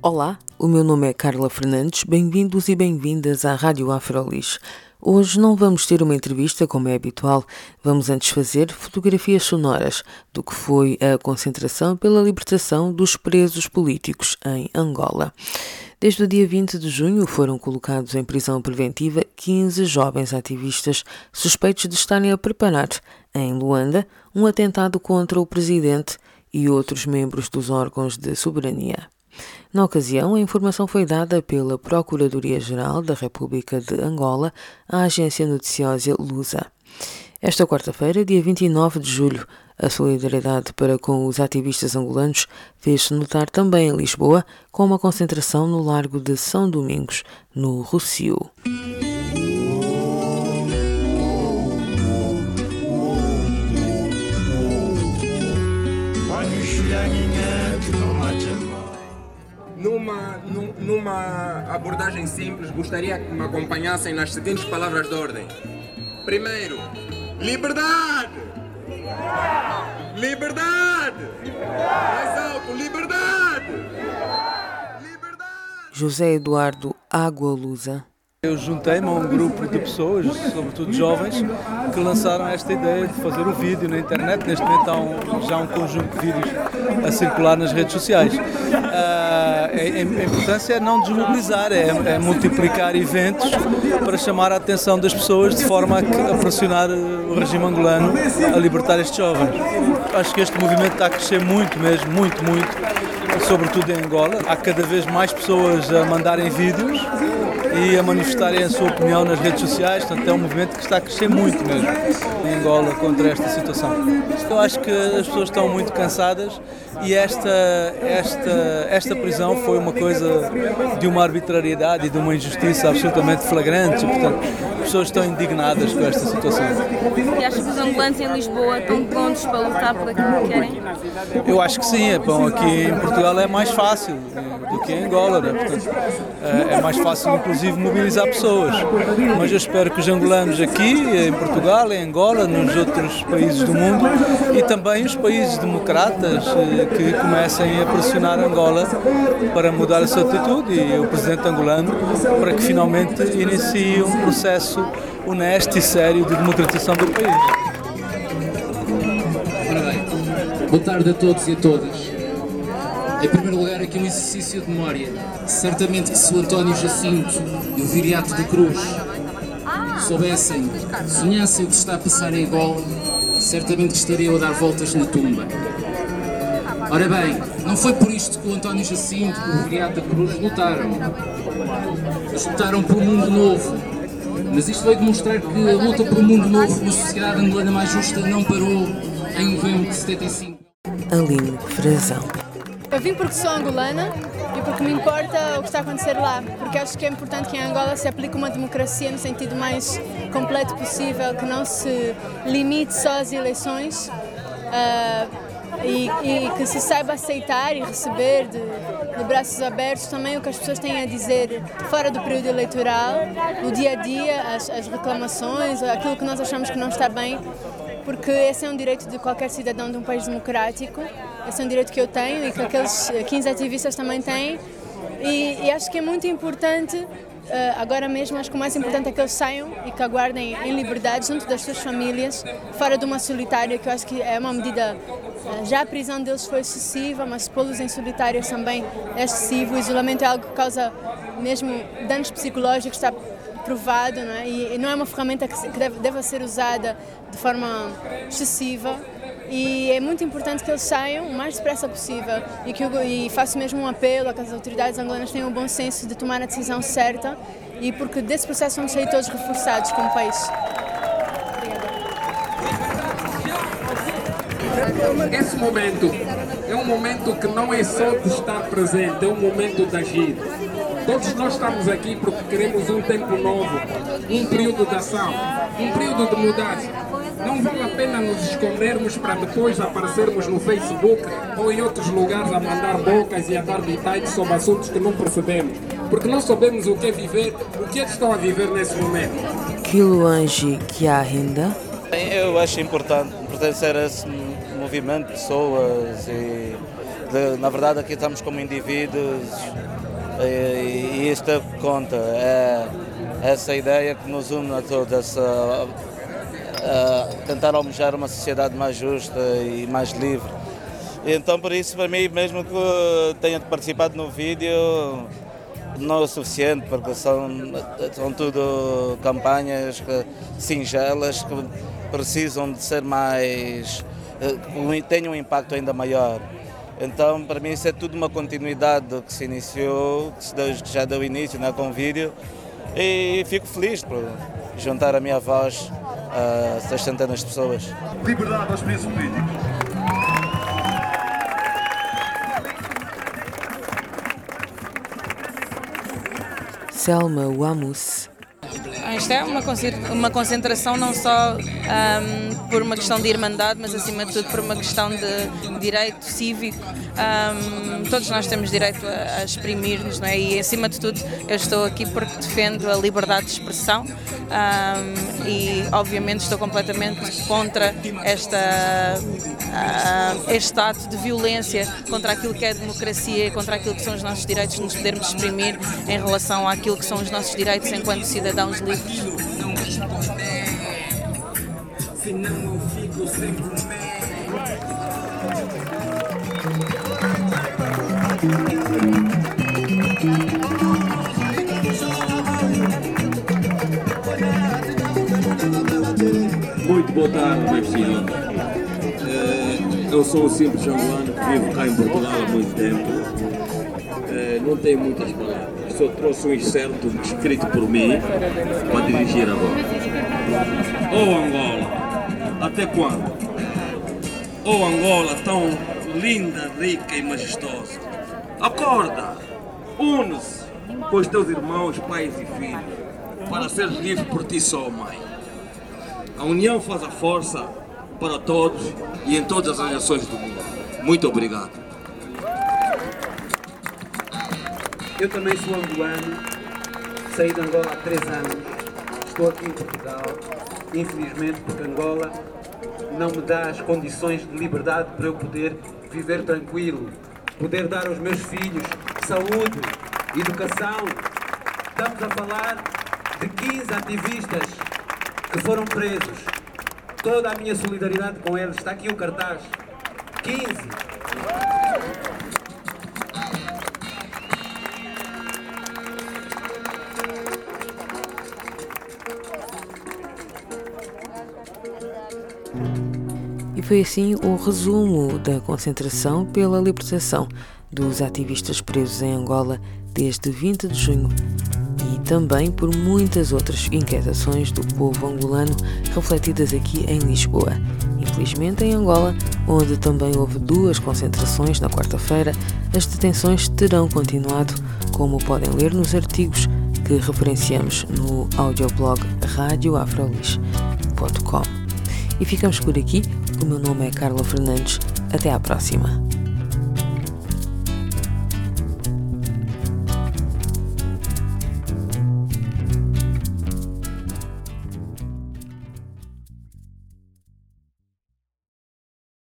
Olá, o meu nome é Carla Fernandes. Bem-vindos e bem-vindas à Rádio Afrolis. Hoje não vamos ter uma entrevista como é habitual, vamos antes fazer fotografias sonoras do que foi a concentração pela libertação dos presos políticos em Angola. Desde o dia 20 de junho foram colocados em prisão preventiva 15 jovens ativistas suspeitos de estarem a preparar, em Luanda, um atentado contra o presidente e outros membros dos órgãos de soberania. Na ocasião, a informação foi dada pela Procuradoria-Geral da República de Angola à agência noticiosa Lusa. Esta quarta-feira, dia 29 de julho, a solidariedade para com os ativistas angolanos fez-se notar também em Lisboa, com uma concentração no Largo de São Domingos, no Rocio. Numa, numa abordagem simples, gostaria que me acompanhassem nas seguintes palavras de ordem. Primeiro, liberdade! Liberdade! Mais alto, liberdade! Liberdade! José Eduardo Água Lusa eu juntei-me a um grupo de pessoas, sobretudo jovens, que lançaram esta ideia de fazer o vídeo na internet. Neste momento há um, já um conjunto de vídeos a circular nas redes sociais. Uh, a, a, importância é não desmobilizar, é, é, multiplicar eventos para chamar a atenção das pessoas de forma a pressionar o regime angolano a libertar estes jovens. Acho que este movimento está a crescer muito mesmo, muito, muito, sobretudo em Angola. Há cada vez mais pessoas a mandarem vídeos e a manifestarem a sua opinião nas redes sociais. Portanto, é um movimento que está a crescer muito mesmo em Angola contra esta situação. Eu acho que as pessoas estão muito cansadas e esta, esta, esta prisão foi uma coisa de uma arbitrariedade e de uma injustiça absolutamente flagrante. Portanto, as pessoas estão indignadas com esta situação. E acha que os angolanos em Lisboa estão prontos para lutar por aquilo que querem? Eu acho que sim. É bom, aqui em Portugal é mais fácil do que em Angola. Né? Portanto, é, é mais fácil, inclusive, mobilizar pessoas. Mas eu espero que os angolanos aqui, em Portugal, em Angola, nos outros países do mundo e também os países democratas eh, que comecem a pressionar Angola para mudar a sua atitude e o presidente angolano para que finalmente inicie um processo honesto e sério de democratização do país. Boa tarde a todos e a todas. Em primeiro lugar, aqui um exercício de memória. Certamente que se o António Jacinto e o Viriato de Cruz soubessem, sonhassem o que está a passar em Angola, certamente estariam a dar voltas na tumba. Ora bem, não foi por isto que o António Jacinto e o Viriato da Cruz lutaram. Eles lutaram por um mundo novo. Mas isto veio demonstrar que a luta por um mundo novo, uma sociedade angolana mais justa, não parou em novembro de 75. Aline Frazão. Eu vim porque sou angolana e porque me importa o que está a acontecer lá, porque acho que é importante que em Angola se aplique uma democracia no sentido mais completo possível, que não se limite só às eleições. Uh, e, e, que se saiba aceitar e receber de, de, braços abertos também o que as pessoas têm a dizer fora do período eleitoral, no dia a dia, as, as reclamações, aquilo que nós achamos que não está bem, porque esse é um direito de qualquer cidadão de um país democrático, esse é um direito que eu tenho e que aqueles 15 ativistas também têm. E, e acho que é muito importante Uh, agora mesmo, acho que o mais importante é que eles saiam e que aguardem em liberdade junto das suas famílias, fora de uma solitária, que eu acho que é uma medida. Uh, já a prisão deles foi excessiva, mas pô-los em solitárias também é excessivo. O isolamento é algo que causa mesmo danos psicológicos, está provado, não é? E, não é uma ferramenta que, deve, deve ser usada de forma excessiva e é muito importante que eles saiam o mais depressa possível e, que eu, e faço mesmo um apelo a que as autoridades angolanas tenham o bom senso de tomar a decisão certa e porque desse processo vamos sair todos reforçados como país. Esse momento é um momento que não é só de estar presente, é um momento de agir. Todos nós estamos aqui porque queremos um tempo novo, um período de ação, um período de mudança. Não vale a pena nos escondermos para depois aparecermos no Facebook ou em outros lugares a mandar bocas e a dar detalhes sobre assuntos que não percebemos. Porque não sabemos o que é viver, o que é que estão a viver nesse momento. Kiluanji Kiahinda. Eu acho importante pertencer a esse movimento de pessoas e de, na verdade aqui estamos como indivíduos e, e isto é que conta, é essa ideia que nos une a todos, essa, a tentar almejar uma sociedade mais justa e mais livre. Então por isso para mim, mesmo que tenha participado no vídeo, não é o suficiente, porque são, são tudo campanhas que, singelas que precisam de ser mais. que tenham um impacto ainda maior. Então, para mim, isso é tudo uma continuidade do que se iniciou, que, se deu, que já deu início né, com o vídeo, e fico feliz por juntar a minha voz a essas centenas de pessoas. Liberdade aos presos políticos. Selma Wamus. Isto é uma, uma concentração não só um, por uma questão de irmandade, mas acima de tudo por uma questão de direito cívico. Um, todos nós temos direito a, a exprimir-nos, é? e acima de tudo eu estou aqui porque defendo a liberdade de expressão um, e obviamente estou completamente contra esta, uh, este ato de violência, contra aquilo que é a democracia, contra aquilo que são os nossos direitos de nos podermos exprimir em relação àquilo que são os nossos direitos enquanto cidadãos livres. Boa tarde, senhores. Eh, eu sou o simples angolano que vivo cá em Portugal há muito tempo. Eh, não tenho muitas palavras. Só trouxe um excerto escrito por mim para dirigir agora. Oh Angola, até quando? Oh Angola, tão linda, rica e majestosa. Acorda, une-se com os teus irmãos, pais e filhos, para ser livre por ti só, mãe. A união faz a força para todos e em todas as nações do mundo. Muito obrigado. Eu também sou angolano, saí de Angola há três anos, estou aqui em Portugal, infelizmente porque Angola não me dá as condições de liberdade para eu poder viver tranquilo, poder dar aos meus filhos saúde, educação. Estamos a falar de 15 ativistas que foram presos. Toda a minha solidariedade com eles. Está aqui o cartaz. 15. E foi assim o resumo da concentração pela libertação dos ativistas presos em Angola desde 20 de junho e também por muitas outras inquietações do povo angolano refletidas aqui em Lisboa. Infelizmente, em Angola, onde também houve duas concentrações na quarta-feira, as detenções terão continuado, como podem ler nos artigos que referenciamos no audioblog radioafrolis.com. E ficamos por aqui. O meu nome é Carla Fernandes. Até à próxima.